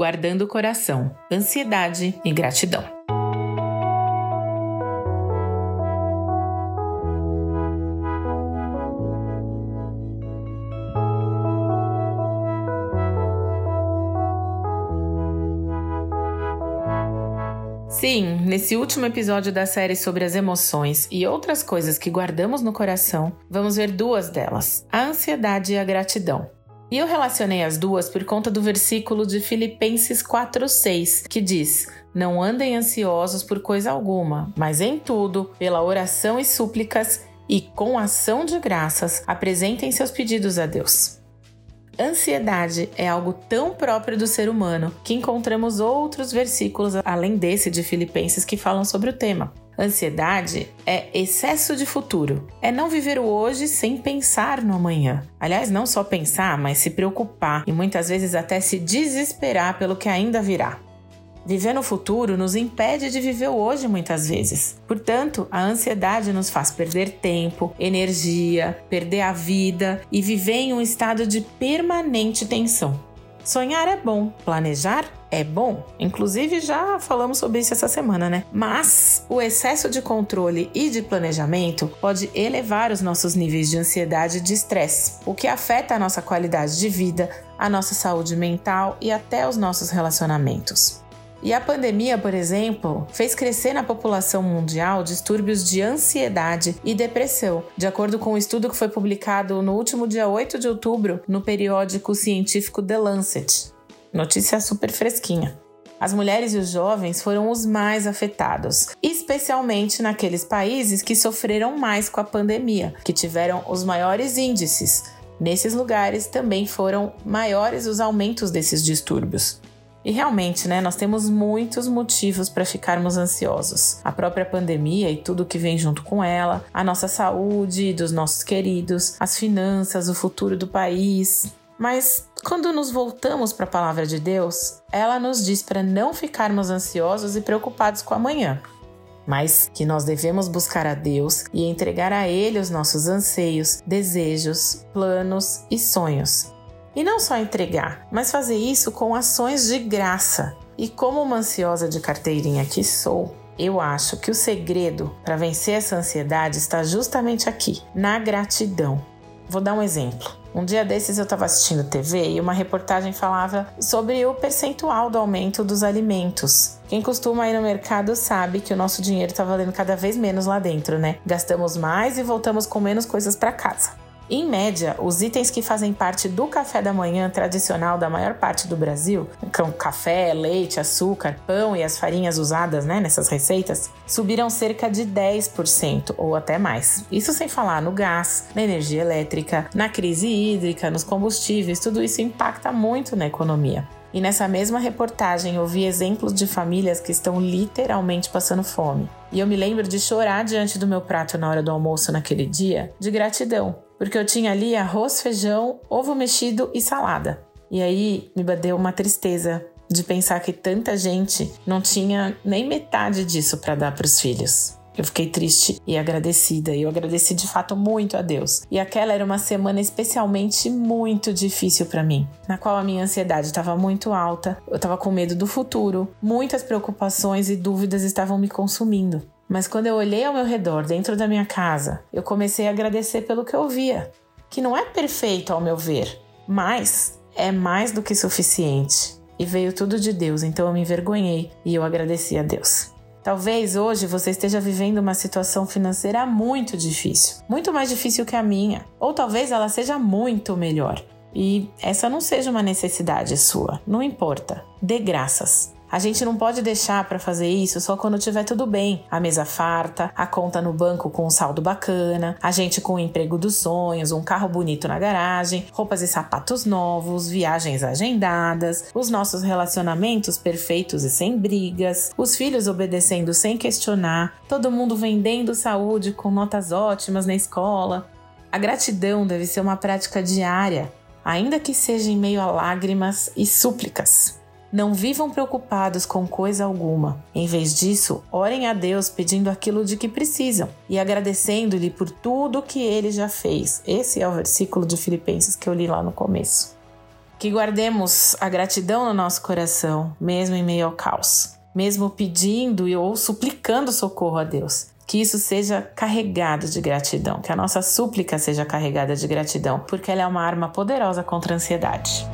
Guardando o coração, ansiedade e gratidão. Sim, nesse último episódio da série sobre as emoções e outras coisas que guardamos no coração, vamos ver duas delas: a ansiedade e a gratidão. E eu relacionei as duas por conta do versículo de Filipenses 4:6, que diz: Não andem ansiosos por coisa alguma, mas em tudo, pela oração e súplicas e com ação de graças, apresentem seus pedidos a Deus. Ansiedade é algo tão próprio do ser humano que encontramos outros versículos além desse de Filipenses que falam sobre o tema. Ansiedade é excesso de futuro. É não viver o hoje sem pensar no amanhã. Aliás, não só pensar, mas se preocupar e muitas vezes até se desesperar pelo que ainda virá. Viver no futuro nos impede de viver o hoje muitas vezes. Portanto, a ansiedade nos faz perder tempo, energia, perder a vida e viver em um estado de permanente tensão. Sonhar é bom, planejar é bom. Inclusive, já falamos sobre isso essa semana, né? Mas o excesso de controle e de planejamento pode elevar os nossos níveis de ansiedade e de estresse, o que afeta a nossa qualidade de vida, a nossa saúde mental e até os nossos relacionamentos. E a pandemia, por exemplo, fez crescer na população mundial distúrbios de ansiedade e depressão, de acordo com um estudo que foi publicado no último dia 8 de outubro no periódico científico The Lancet. Notícia super fresquinha. As mulheres e os jovens foram os mais afetados, especialmente naqueles países que sofreram mais com a pandemia, que tiveram os maiores índices. Nesses lugares também foram maiores os aumentos desses distúrbios. E realmente, né, nós temos muitos motivos para ficarmos ansiosos. A própria pandemia e tudo que vem junto com ela, a nossa saúde dos nossos queridos, as finanças, o futuro do país. Mas quando nos voltamos para a palavra de Deus, ela nos diz para não ficarmos ansiosos e preocupados com amanhã, mas que nós devemos buscar a Deus e entregar a Ele os nossos anseios, desejos, planos e sonhos. E não só entregar, mas fazer isso com ações de graça. E como uma ansiosa de carteirinha que sou, eu acho que o segredo para vencer essa ansiedade está justamente aqui, na gratidão. Vou dar um exemplo. Um dia desses eu estava assistindo TV e uma reportagem falava sobre o percentual do aumento dos alimentos. Quem costuma ir no mercado sabe que o nosso dinheiro está valendo cada vez menos lá dentro, né? Gastamos mais e voltamos com menos coisas para casa. Em média, os itens que fazem parte do café da manhã tradicional da maior parte do Brasil, como café, leite, açúcar, pão e as farinhas usadas né, nessas receitas, subiram cerca de 10% ou até mais. Isso sem falar no gás, na energia elétrica, na crise hídrica, nos combustíveis, tudo isso impacta muito na economia. E nessa mesma reportagem eu vi exemplos de famílias que estão literalmente passando fome. E eu me lembro de chorar diante do meu prato na hora do almoço naquele dia, de gratidão, porque eu tinha ali arroz, feijão, ovo mexido e salada. E aí me bateu uma tristeza de pensar que tanta gente não tinha nem metade disso para dar para os filhos. Eu fiquei triste e agradecida. E eu agradeci de fato muito a Deus. E aquela era uma semana especialmente muito difícil para mim, na qual a minha ansiedade estava muito alta, eu estava com medo do futuro, muitas preocupações e dúvidas estavam me consumindo. Mas quando eu olhei ao meu redor, dentro da minha casa, eu comecei a agradecer pelo que eu via, que não é perfeito ao meu ver, mas é mais do que suficiente. E veio tudo de Deus, então eu me envergonhei e eu agradeci a Deus. Talvez hoje você esteja vivendo uma situação financeira muito difícil, muito mais difícil que a minha, ou talvez ela seja muito melhor. E essa não seja uma necessidade sua, não importa. Dê graças. A gente não pode deixar para fazer isso só quando tiver tudo bem. A mesa farta, a conta no banco com um saldo bacana, a gente com o emprego dos sonhos, um carro bonito na garagem, roupas e sapatos novos, viagens agendadas, os nossos relacionamentos perfeitos e sem brigas, os filhos obedecendo sem questionar, todo mundo vendendo saúde com notas ótimas na escola. A gratidão deve ser uma prática diária, ainda que seja em meio a lágrimas e súplicas. Não vivam preocupados com coisa alguma. Em vez disso, orem a Deus pedindo aquilo de que precisam e agradecendo-lhe por tudo que ele já fez. Esse é o versículo de Filipenses que eu li lá no começo. Que guardemos a gratidão no nosso coração, mesmo em meio ao caos, mesmo pedindo ou suplicando socorro a Deus. Que isso seja carregado de gratidão, que a nossa súplica seja carregada de gratidão, porque ela é uma arma poderosa contra a ansiedade.